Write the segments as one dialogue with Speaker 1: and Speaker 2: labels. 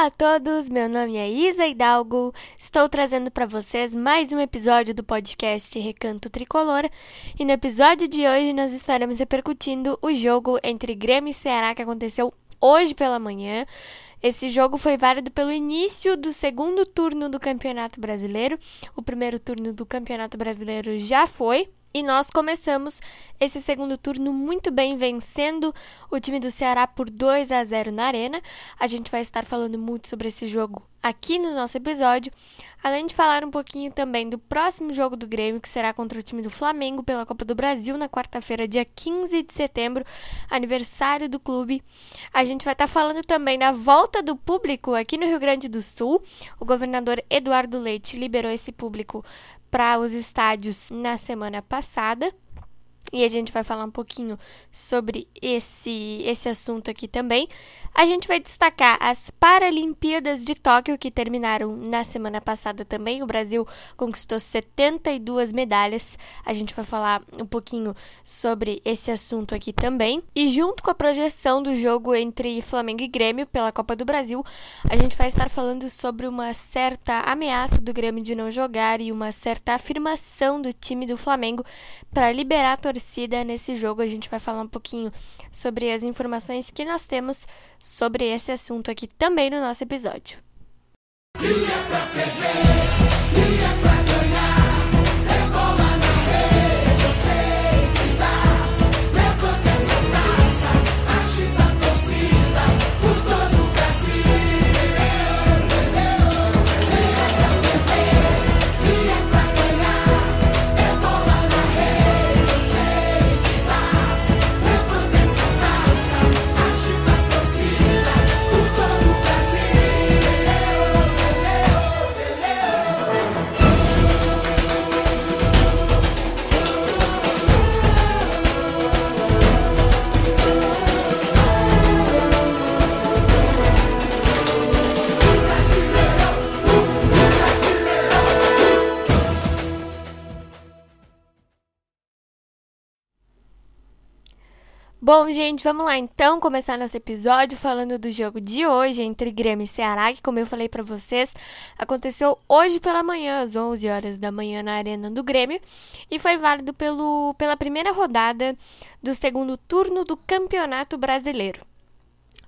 Speaker 1: Olá a todos, meu nome é Isa Hidalgo. Estou trazendo para vocês mais um episódio do podcast Recanto Tricolor. E no episódio de hoje nós estaremos repercutindo o jogo entre Grêmio e Ceará que aconteceu hoje pela manhã. Esse jogo foi válido pelo início do segundo turno do Campeonato Brasileiro. O primeiro turno do Campeonato Brasileiro já foi, e nós começamos esse segundo turno muito bem, vencendo o time do Ceará por 2 a 0 na Arena. A gente vai estar falando muito sobre esse jogo aqui no nosso episódio, além de falar um pouquinho também do próximo jogo do Grêmio, que será contra o time do Flamengo pela Copa do Brasil na quarta-feira, dia 15 de setembro, aniversário do clube. A gente vai estar falando também da volta do público aqui no Rio Grande do Sul. O governador Eduardo Leite liberou esse público para os estádios na semana passada. E a gente vai falar um pouquinho sobre esse, esse assunto aqui também. A gente vai destacar as Paralimpíadas de Tóquio, que terminaram na semana passada também. O Brasil conquistou 72 medalhas. A gente vai falar um pouquinho sobre esse assunto aqui também. E junto com a projeção do jogo entre Flamengo e Grêmio pela Copa do Brasil, a gente vai estar falando sobre uma certa ameaça do Grêmio de não jogar e uma certa afirmação do time do Flamengo para liberar a torcida nesse jogo. A gente vai falar um pouquinho sobre as informações que nós temos sobre esse assunto aqui também no nosso episódio. Bom, gente, vamos lá então começar nosso episódio falando do jogo de hoje entre Grêmio e Ceará, que como eu falei para vocês, aconteceu hoje pela manhã, às 11 horas da manhã na Arena do Grêmio, e foi válido pelo, pela primeira rodada do segundo turno do Campeonato Brasileiro.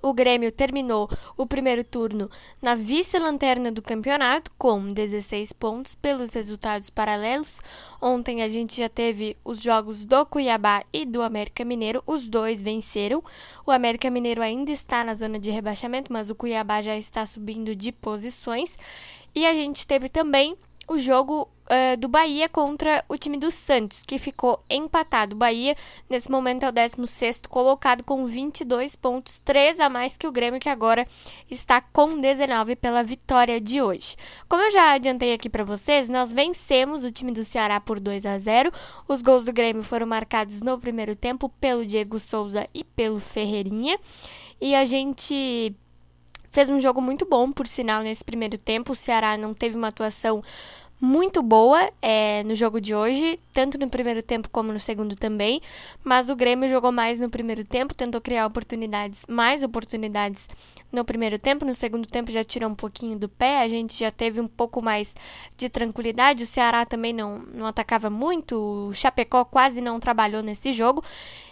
Speaker 1: O Grêmio terminou o primeiro turno na vice-lanterna do campeonato, com 16 pontos pelos resultados paralelos. Ontem a gente já teve os jogos do Cuiabá e do América Mineiro, os dois venceram. O América Mineiro ainda está na zona de rebaixamento, mas o Cuiabá já está subindo de posições. E a gente teve também o jogo uh, do Bahia contra o time do Santos, que ficou empatado. O Bahia, nesse momento, é o 16 colocado com 22 pontos, 3 a mais que o Grêmio, que agora está com 19 pela vitória de hoje. Como eu já adiantei aqui para vocês, nós vencemos o time do Ceará por 2 a 0. Os gols do Grêmio foram marcados no primeiro tempo pelo Diego Souza e pelo Ferreirinha. E a gente fez um jogo muito bom, por sinal, nesse primeiro tempo. O Ceará não teve uma atuação muito boa é, no jogo de hoje, tanto no primeiro tempo como no segundo também. Mas o Grêmio jogou mais no primeiro tempo, tentou criar oportunidades, mais oportunidades no primeiro tempo. No segundo tempo já tirou um pouquinho do pé, a gente já teve um pouco mais de tranquilidade. O Ceará também não, não atacava muito, o Chapecó quase não trabalhou nesse jogo.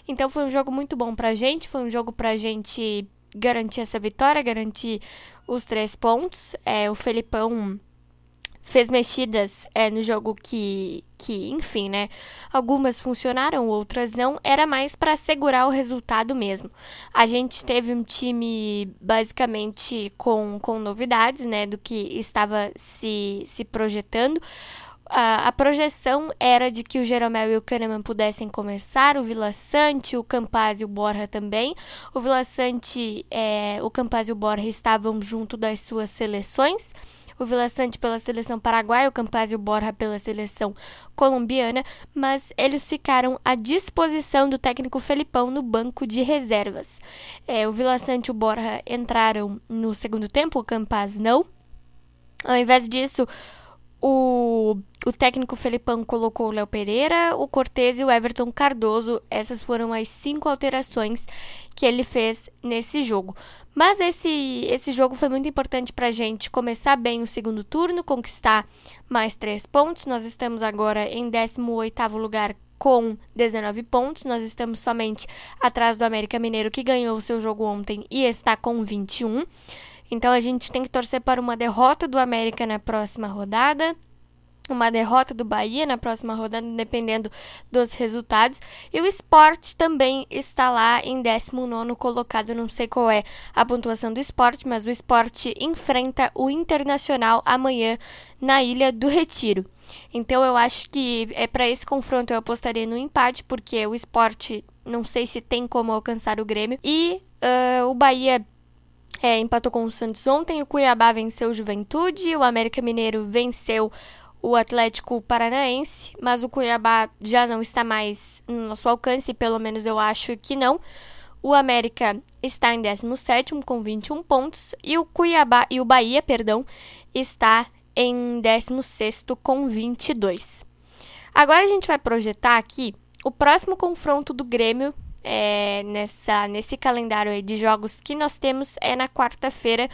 Speaker 1: Então foi um jogo muito bom pra gente, foi um jogo pra gente garantir essa vitória, garantir os três pontos. É, o Felipão fez mexidas é, no jogo que, que, enfim, né? Algumas funcionaram, outras não. Era mais para segurar o resultado mesmo. A gente teve um time basicamente com, com novidades, né? Do que estava se, se projetando. A, a, projeção era de que o Jeromel e o Kahneman pudessem começar, o Vila Sante, o Campaz e o Borja também. O Vila Sante, é, o Campaz e o Borja estavam junto das suas seleções o Vila Sante pela seleção paraguaia, o Campaz e o Borja pela seleção colombiana, mas eles ficaram à disposição do técnico Felipão no banco de reservas. É, o Vila Sante e o Borja entraram no segundo tempo, o Campaz não. Ao invés disso, o, o técnico Felipão colocou o Léo Pereira, o Cortez e o Everton Cardoso. Essas foram as cinco alterações que ele fez nesse jogo. Mas esse, esse jogo foi muito importante para a gente começar bem o segundo turno, conquistar mais três pontos. Nós estamos agora em 18º lugar com 19 pontos. Nós estamos somente atrás do América Mineiro, que ganhou o seu jogo ontem e está com 21. Então a gente tem que torcer para uma derrota do América na próxima rodada uma derrota do Bahia na próxima rodada, dependendo dos resultados. E o esporte também está lá em 19 colocado. Não sei qual é a pontuação do esporte, mas o esporte enfrenta o Internacional amanhã na Ilha do Retiro. Então eu acho que é para esse confronto eu apostaria no empate, porque o esporte não sei se tem como alcançar o Grêmio. E uh, o Bahia é, empatou com o Santos ontem, o Cuiabá venceu o Juventude, o América Mineiro venceu o Atlético Paranaense, mas o Cuiabá já não está mais no nosso alcance, pelo menos eu acho que não. O América está em 17 com 21 pontos e o Cuiabá e o Bahia, perdão, está em 16 com 22. Agora a gente vai projetar aqui o próximo confronto do Grêmio é, nessa, nesse calendário de jogos que nós temos é na quarta-feira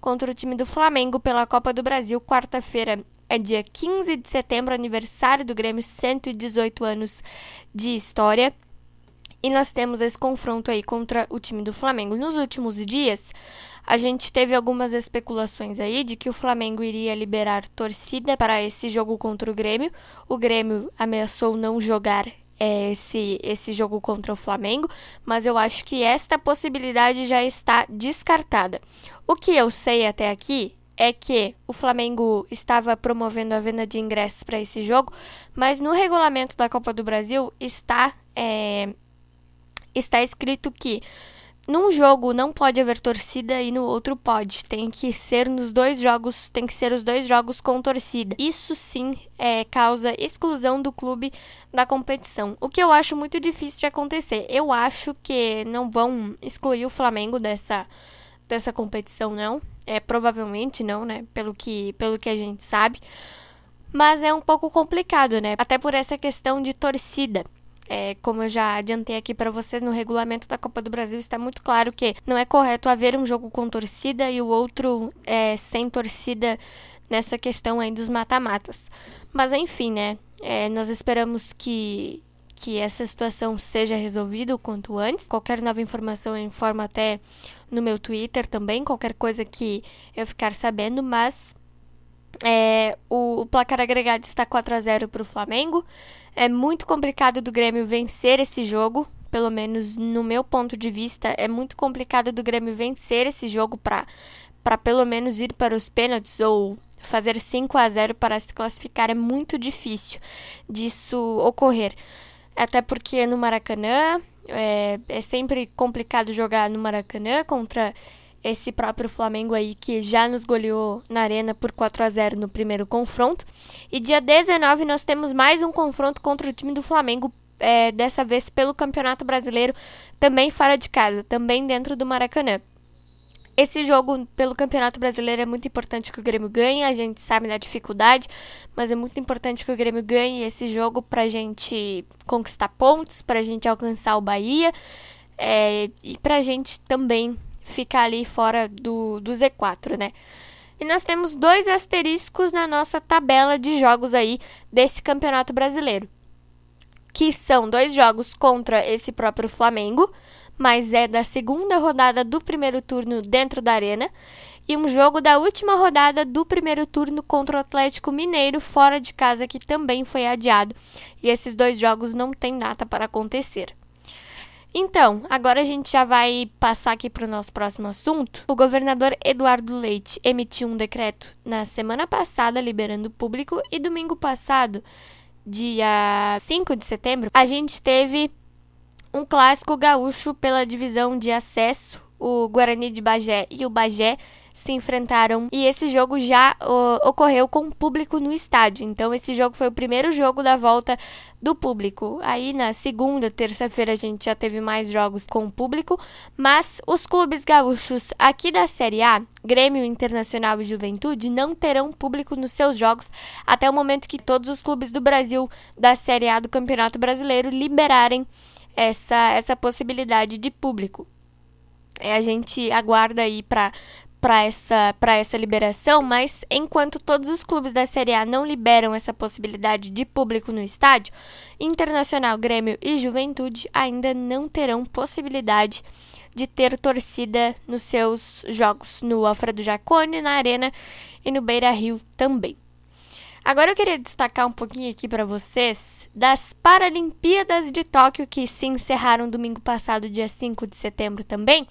Speaker 1: contra o time do Flamengo pela Copa do Brasil. Quarta-feira é dia 15 de setembro, aniversário do Grêmio, 118 anos de história. E nós temos esse confronto aí contra o time do Flamengo. Nos últimos dias, a gente teve algumas especulações aí de que o Flamengo iria liberar torcida para esse jogo contra o Grêmio. O Grêmio ameaçou não jogar esse, esse jogo contra o Flamengo, mas eu acho que esta possibilidade já está descartada. O que eu sei até aqui é que o Flamengo estava promovendo a venda de ingressos para esse jogo, mas no regulamento da Copa do Brasil está, é, está escrito que num jogo não pode haver torcida e no outro pode. Tem que ser nos dois jogos, tem que ser os dois jogos com torcida. Isso sim é, causa exclusão do clube da competição. O que eu acho muito difícil de acontecer. Eu acho que não vão excluir o Flamengo dessa, dessa competição, não. É provavelmente não, né? Pelo que, pelo que a gente sabe. Mas é um pouco complicado, né? Até por essa questão de torcida. É, como eu já adiantei aqui para vocês, no regulamento da Copa do Brasil está muito claro que não é correto haver um jogo com torcida e o outro é, sem torcida nessa questão aí dos mata-matas. Mas enfim, né? É, nós esperamos que, que essa situação seja resolvida o quanto antes. Qualquer nova informação eu informo até no meu Twitter também, qualquer coisa que eu ficar sabendo, mas é, o, o, placar agregado está 4 a 0 para o Flamengo. É muito complicado do Grêmio vencer esse jogo, pelo menos no meu ponto de vista, é muito complicado do Grêmio vencer esse jogo para pelo menos ir para os pênaltis ou fazer 5 a 0 para se classificar é muito difícil disso ocorrer. Até porque no Maracanã é, é sempre complicado jogar no Maracanã contra esse próprio Flamengo aí que já nos goleou na Arena por 4 a 0 no primeiro confronto. E dia 19 nós temos mais um confronto contra o time do Flamengo, é, dessa vez pelo Campeonato Brasileiro, também fora de casa, também dentro do Maracanã. Esse jogo pelo Campeonato Brasileiro é muito importante que o Grêmio ganhe, a gente sabe da dificuldade, mas é muito importante que o Grêmio ganhe esse jogo para a gente conquistar pontos, para a gente alcançar o Bahia é, e para a gente também ficar ali fora do, do Z4, né? E nós temos dois asteriscos na nossa tabela de jogos aí desse Campeonato Brasileiro. Que são dois jogos contra esse próprio Flamengo, mas é da segunda rodada do primeiro turno dentro da Arena, e um jogo da última rodada do primeiro turno contra o Atlético Mineiro fora de casa que também foi adiado. E esses dois jogos não têm data para acontecer. Então, agora a gente já vai passar aqui para o nosso próximo assunto. O governador Eduardo Leite emitiu um decreto na semana passada liberando o público e domingo passado, dia 5 de setembro, a gente teve um clássico gaúcho pela divisão de acesso o Guarani de Bagé e o Bagé se enfrentaram e esse jogo já uh, ocorreu com público no estádio. Então esse jogo foi o primeiro jogo da volta do público. Aí na segunda, terça-feira a gente já teve mais jogos com público, mas os clubes gaúchos aqui da Série A, Grêmio Internacional e Juventude, não terão público nos seus jogos até o momento que todos os clubes do Brasil da Série A do Campeonato Brasileiro liberarem essa essa possibilidade de público. É, a gente aguarda aí para para essa, essa liberação, mas enquanto todos os clubes da Série A não liberam essa possibilidade de público no estádio, Internacional, Grêmio e Juventude ainda não terão possibilidade de ter torcida nos seus jogos no Alfredo Jacone, na Arena e no Beira Rio também. Agora eu queria destacar um pouquinho aqui para vocês das Paralimpíadas de Tóquio que se encerraram domingo passado, dia 5 de setembro também.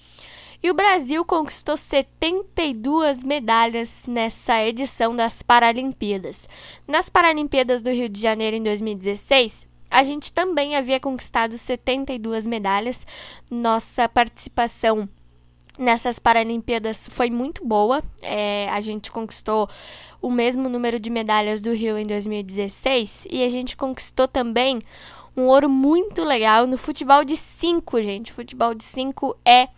Speaker 1: E o Brasil conquistou 72 medalhas nessa edição das Paralimpíadas. Nas Paralimpíadas do Rio de Janeiro em 2016, a gente também havia conquistado 72 medalhas. Nossa participação nessas Paralimpíadas foi muito boa. É, a gente conquistou o mesmo número de medalhas do Rio em 2016 e a gente conquistou também um ouro muito legal no futebol de 5, gente. Futebol de 5 é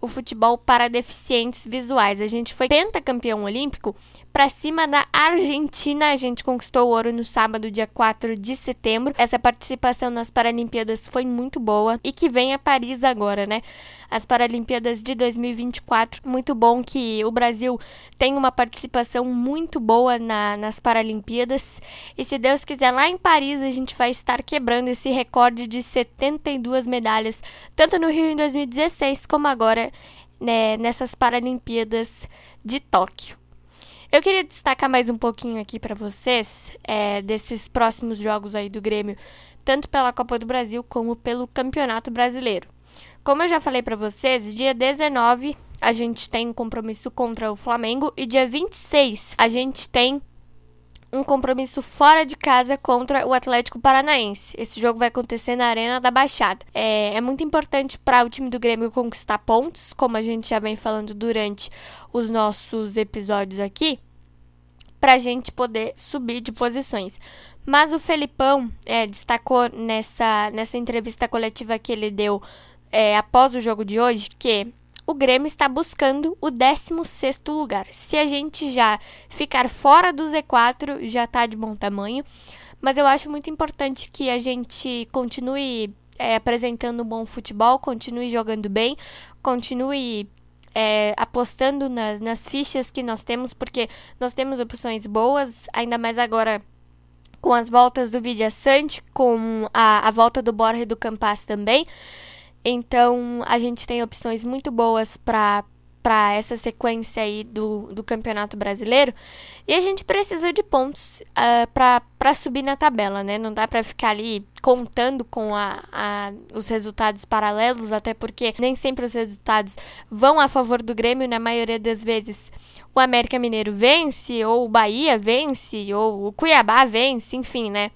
Speaker 1: o futebol para deficientes visuais. A gente foi pentacampeão olímpico para cima da Argentina. A gente conquistou o ouro no sábado, dia 4 de setembro. Essa participação nas Paralimpíadas foi muito boa e que vem a Paris agora, né? As Paralimpíadas de 2024. Muito bom que o Brasil tem uma participação muito boa na, nas Paralimpíadas. E se Deus quiser, lá em Paris a gente vai estar quebrando esse recorde de 72 medalhas, tanto no Rio em 2016 como agora né, nessas Paralimpíadas de Tóquio. Eu queria destacar mais um pouquinho aqui para vocês é, desses próximos jogos aí do Grêmio, tanto pela Copa do Brasil como pelo Campeonato Brasileiro. Como eu já falei para vocês, dia 19 a gente tem um compromisso contra o Flamengo e dia 26 a gente tem um compromisso fora de casa contra o Atlético Paranaense. Esse jogo vai acontecer na Arena da Baixada. É, é muito importante para o time do Grêmio conquistar pontos, como a gente já vem falando durante os nossos episódios aqui, para a gente poder subir de posições. Mas o Felipão é, destacou nessa, nessa entrevista coletiva que ele deu é, após o jogo de hoje que o Grêmio está buscando o 16 lugar. Se a gente já ficar fora do Z4, já está de bom tamanho. Mas eu acho muito importante que a gente continue é, apresentando um bom futebol, continue jogando bem, continue é, apostando nas, nas fichas que nós temos, porque nós temos opções boas, ainda mais agora com as voltas do Vidia Sante, com a, a volta do Borja e do Campas também. Então, a gente tem opções muito boas para para essa sequência aí do, do Campeonato Brasileiro. E a gente precisa de pontos uh, ah, para subir na tabela, né? Não dá para ficar ali contando com a, a, os resultados paralelos, até porque nem sempre os resultados vão a favor do Grêmio, na maioria das vezes. O América Mineiro vence, ou o Bahia vence, ou o Cuiabá vence, enfim, né?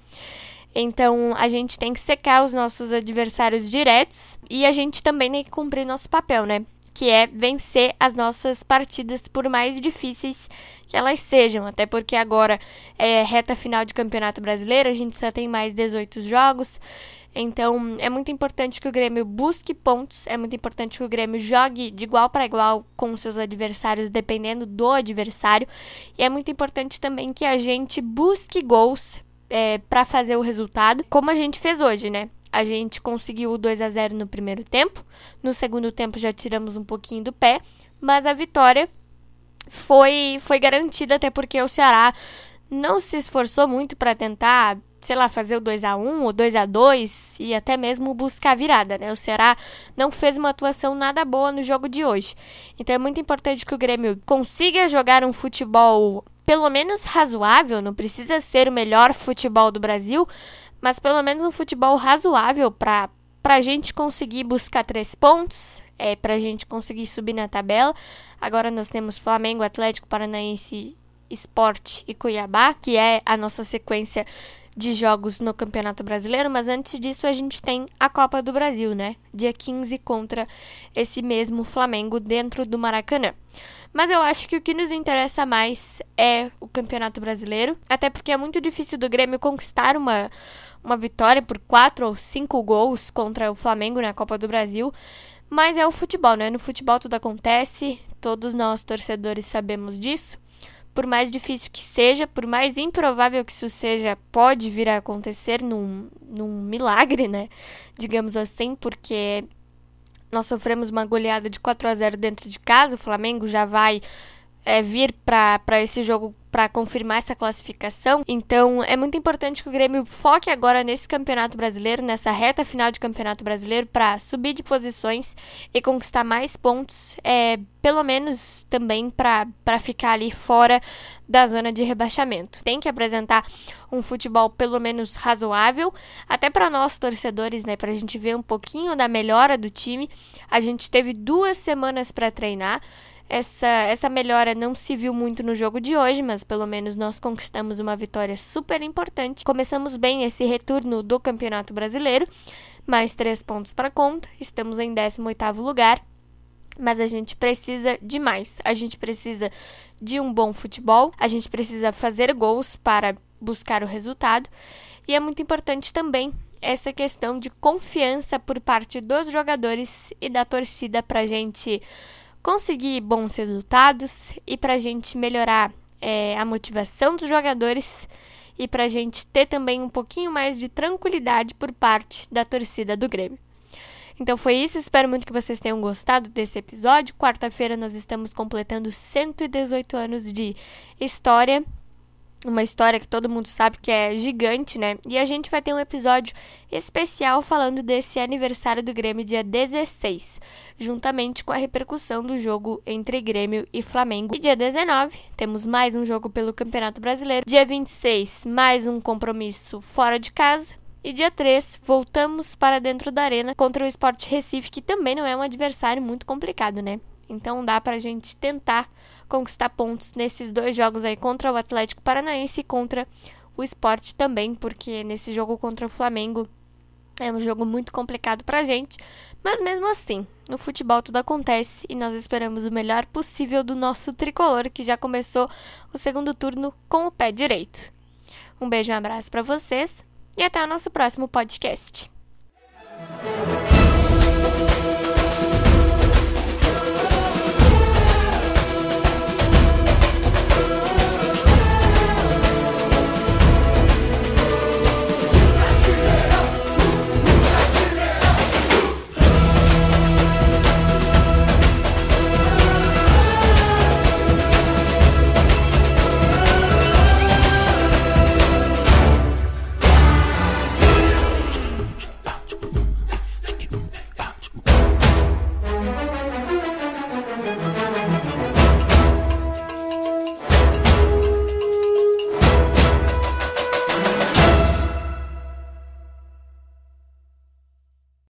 Speaker 1: Então a gente tem que secar os nossos adversários diretos e a gente também tem que cumprir nosso papel, né? Que é vencer as nossas partidas, por mais difíceis que elas sejam. Até porque agora é reta final de campeonato brasileiro, a gente só tem mais 18 jogos. Então é muito importante que o Grêmio busque pontos, é muito importante que o Grêmio jogue de igual para igual com seus adversários, dependendo do adversário. E é muito importante também que a gente busque gols é, para fazer o resultado, como a gente fez hoje, né? A gente conseguiu o 2 a 0 no primeiro tempo, no segundo tempo já tiramos um pouquinho do pé, mas a vitória foi foi garantida até porque o Ceará não se esforçou muito para tentar, sei lá, fazer o 2 a 1 ou 2 a 2 e até mesmo buscar a virada, né? O Ceará não fez uma atuação nada boa no jogo de hoje. Então é muito importante que o Grêmio consiga jogar um futebol pelo menos razoável, não precisa ser o melhor futebol do Brasil, mas pelo menos um futebol razoável para a gente conseguir buscar três pontos, é, para a gente conseguir subir na tabela. Agora nós temos Flamengo, Atlético Paranaense, Esporte e Cuiabá, que é a nossa sequência de jogos no Campeonato Brasileiro, mas antes disso a gente tem a Copa do Brasil, né? Dia 15 contra esse mesmo Flamengo dentro do Maracanã. Mas eu acho que o que nos interessa mais é o Campeonato Brasileiro, até porque é muito difícil do Grêmio conquistar uma, uma vitória por quatro ou cinco gols contra o Flamengo na Copa do Brasil. Mas é o futebol, né? No futebol tudo acontece, todos nós torcedores sabemos disso. Por mais difícil que seja, por mais improvável que isso seja, pode vir a acontecer num, num milagre, né? Digamos assim, porque nós sofremos uma goleada de 4 a 0 dentro de casa. O Flamengo já vai é, vir para esse jogo para confirmar essa classificação. Então, é muito importante que o Grêmio foque agora nesse Campeonato Brasileiro, nessa reta final de Campeonato Brasileiro, para subir de posições e conquistar mais pontos, é, pelo menos também para ficar ali fora da zona de rebaixamento. Tem que apresentar um futebol pelo menos razoável, até para nós torcedores, né, para a gente ver um pouquinho da melhora do time. A gente teve duas semanas para treinar. Essa, essa melhora não se viu muito no jogo de hoje, mas pelo menos nós conquistamos uma vitória super importante. Começamos bem esse retorno do Campeonato Brasileiro, mais três pontos para conta, estamos em 18º lugar. Mas a gente precisa de mais. A gente precisa de um bom futebol, a gente precisa fazer gols para buscar o resultado. E é muito importante também essa questão de confiança por parte dos jogadores e da torcida para a gente conseguir bons resultados e para a gente melhorar é, a motivação dos jogadores e para a gente ter também um pouquinho mais de tranquilidade por parte da torcida do Grêmio. Então foi isso, espero muito que vocês tenham gostado desse episódio. Quarta-feira nós estamos completando 118 anos de história uma história que todo mundo sabe que é gigante, né? E a gente vai ter um episódio especial falando desse aniversário do Grêmio dia 16, juntamente com a repercussão do jogo entre Grêmio e Flamengo. E dia 19, temos mais um jogo pelo Campeonato Brasileiro. Dia 26, mais um compromisso fora de casa. E dia 3, voltamos para dentro da arena contra o Sport Recife, que também não é um adversário muito complicado, né? Então dá pra gente tentar conquistar pontos nesses dois jogos aí contra o Atlético Paranaense e contra o Esporte também, porque nesse jogo contra o Flamengo é um jogo muito complicado pra gente, mas mesmo assim, no futebol tudo acontece e nós esperamos o melhor possível do nosso tricolor que já começou o segundo turno com o pé direito. Um beijo e um abraço para vocês e até o nosso próximo podcast.